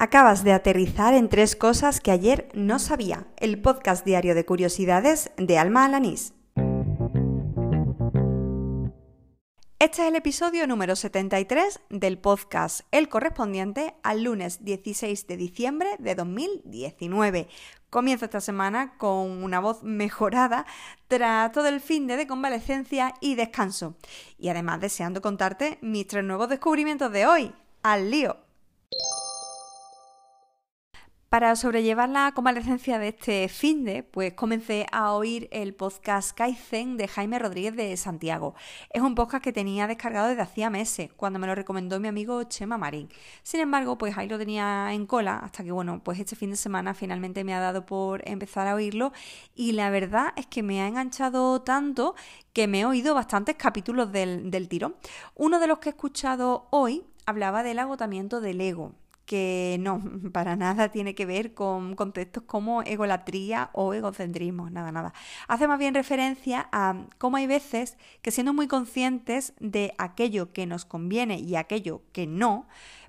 Acabas de aterrizar en tres cosas que ayer no sabía. El podcast diario de curiosidades de Alma Alanís. Este es el episodio número 73 del podcast, el correspondiente al lunes 16 de diciembre de 2019. Comienzo esta semana con una voz mejorada tras todo el fin de convalecencia y descanso. Y además deseando contarte mis tres nuevos descubrimientos de hoy. ¡Al lío! Para sobrellevar la convalecencia de este fin de, pues comencé a oír el podcast Kaizen de Jaime Rodríguez de Santiago. Es un podcast que tenía descargado desde hacía meses, cuando me lo recomendó mi amigo Chema Marín. Sin embargo, pues ahí lo tenía en cola, hasta que bueno, pues este fin de semana finalmente me ha dado por empezar a oírlo y la verdad es que me ha enganchado tanto que me he oído bastantes capítulos del, del tirón. Uno de los que he escuchado hoy hablaba del agotamiento del ego que no, para nada tiene que ver con conceptos como egolatría o egocentrismo, nada, nada. Hace más bien referencia a cómo hay veces que siendo muy conscientes de aquello que nos conviene y aquello que no,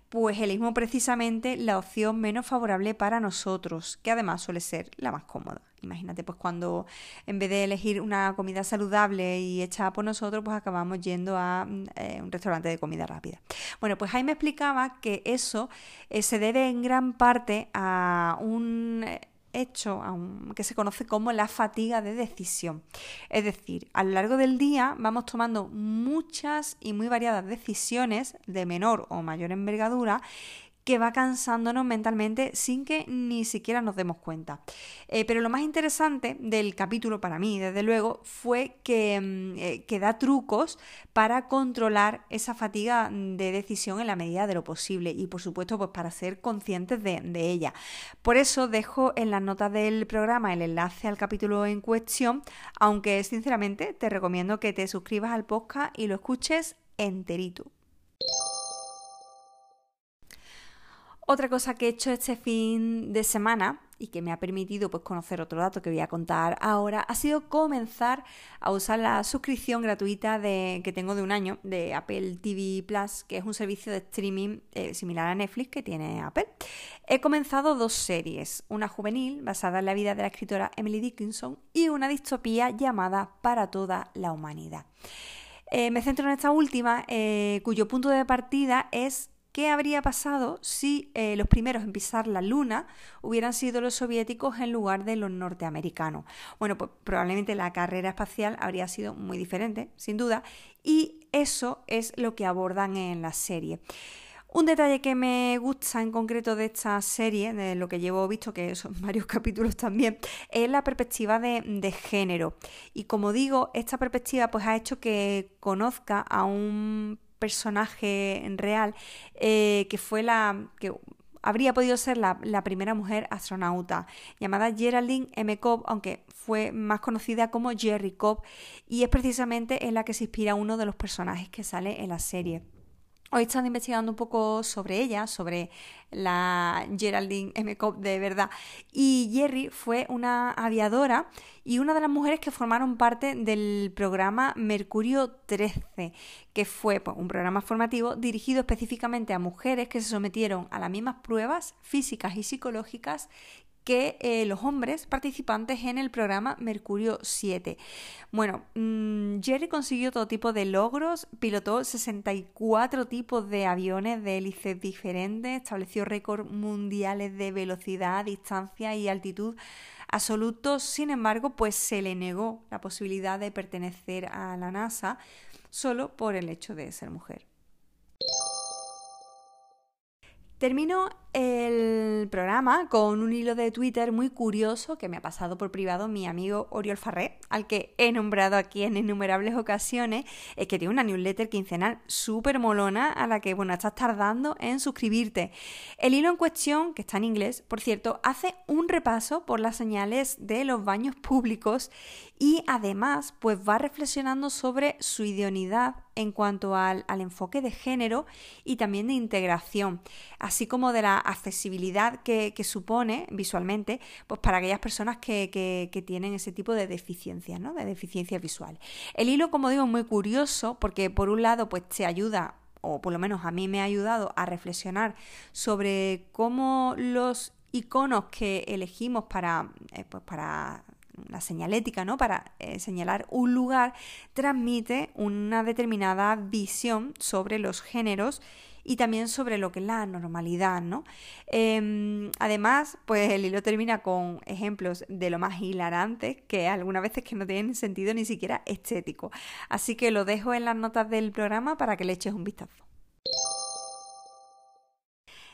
pues elegimos precisamente la opción menos favorable para nosotros, que además suele ser la más cómoda. Imagínate, pues cuando en vez de elegir una comida saludable y hecha por nosotros, pues acabamos yendo a mm, eh, un restaurante de comida rápida. Bueno, pues ahí me explicaba que eso eh, se debe en gran parte a un eh, hecho que se conoce como la fatiga de decisión. Es decir, a lo largo del día vamos tomando muchas y muy variadas decisiones de menor o mayor envergadura que va cansándonos mentalmente sin que ni siquiera nos demos cuenta. Eh, pero lo más interesante del capítulo para mí, desde luego, fue que, mm, eh, que, da trucos para controlar esa fatiga de decisión en la medida de lo posible y por supuesto pues para ser conscientes de, de ella. Por eso dejo en las notas del programa el enlace al capítulo en cuestión, aunque sinceramente te recomiendo que te suscribas al podcast y lo escuches enterito. Otra cosa que he hecho este fin de semana y que me ha permitido pues, conocer otro dato que voy a contar ahora ha sido comenzar a usar la suscripción gratuita de, que tengo de un año de Apple TV Plus, que es un servicio de streaming eh, similar a Netflix que tiene Apple. He comenzado dos series, una juvenil basada en la vida de la escritora Emily Dickinson y una distopía llamada Para toda la humanidad. Eh, me centro en esta última, eh, cuyo punto de partida es ¿Qué habría pasado si eh, los primeros en pisar la Luna hubieran sido los soviéticos en lugar de los norteamericanos? Bueno, pues probablemente la carrera espacial habría sido muy diferente, sin duda, y eso es lo que abordan en la serie. Un detalle que me gusta en concreto de esta serie, de lo que llevo visto, que son varios capítulos también, es la perspectiva de, de, género. Y como digo, esta perspectiva pues ha hecho que conozca a un personaje real eh, que fue la que habría podido ser la, primera mujer astronauta, llamada Geraldine M. Cobb, aunque fue más conocida como Jerry Cobb, y es precisamente en la que se inspira uno de los personajes que sale en la serie. Hoy están investigando un poco sobre ella, sobre la Geraldine M. Cobb de verdad. Y Jerry fue una aviadora y una de las mujeres que formaron parte del programa Mercurio 13, que fue pues, un programa formativo dirigido específicamente a mujeres que se sometieron a las mismas pruebas físicas y psicológicas que eh, los hombres participantes en el programa Mercurio 7. Bueno, mm, Jerry consiguió todo tipo de logros, pilotó 64 tipos de aviones de hélices diferentes, estableció récords mundiales de velocidad, distancia y altitud absolutos. Sin embargo, pues se le negó la posibilidad de pertenecer a la NASA solo por el hecho de ser mujer. Termino el programa con un hilo de Twitter muy curioso que me ha pasado por privado mi amigo Oriol Farré, al que he nombrado aquí en innumerables ocasiones, es que tiene una newsletter quincenal súper molona a la que, bueno, estás tardando en suscribirte. El hilo en cuestión, que está en inglés, por cierto, hace un repaso por las señales de los baños públicos y además, pues va reflexionando sobre su idoneidad en cuanto al, enfoque de género y también de integración, así como de la accesibilidad que, supone visualmente pues para aquellas personas que, tienen ese tipo de deficiencias, ¿no? de deficiencias visuales. El hilo, como digo, es muy curioso porque por un lado pues te ayuda o por lo menos a mí me ha ayudado a reflexionar sobre cómo los iconos que elegimos para, eh, pues para la señalética, ¿no? Para eh, señalar un lugar, transmite una determinada visión sobre los géneros y también sobre lo que es la normalidad, ¿no? Em, además, pues el hilo termina con ejemplos de lo más hilarantes que algunas veces que no tienen sentido ni siquiera estético. Así que lo dejo en las notas del programa para que le eches un vistazo.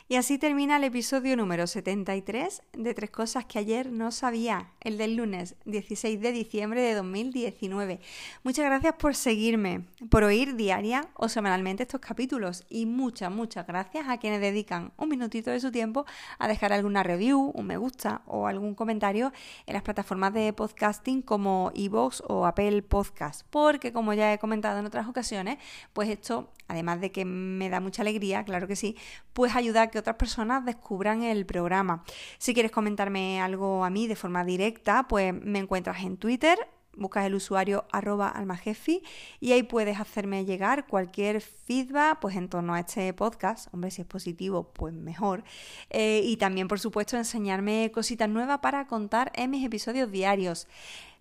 Y así termina el episodio número 73 de Tres Cosas que ayer no sabía, el del lunes 16 de diciembre de 2019. Muchas gracias por seguirme, por oír diaria o semanalmente estos capítulos y muchas, muchas gracias a quienes dedican un minutito de su tiempo a dejar alguna review, un me gusta o algún comentario en las plataformas de podcasting como iVoox o Apple Podcast, porque como ya he comentado en otras ocasiones, pues esto además de que me da mucha alegría, claro que sí, pues ayuda a que otras personas descubran el programa. Si quieres comentarme algo a mí de forma directa, pues me encuentras en Twitter, buscas el usuario arroba almajefi y ahí puedes hacerme llegar cualquier feedback pues en torno a este podcast. Hombre, si es positivo, pues mejor. Eh, y también, por supuesto, enseñarme cositas nuevas para contar en mis episodios diarios.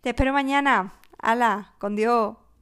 Te espero mañana. ¡Hala! ¡Con Dios!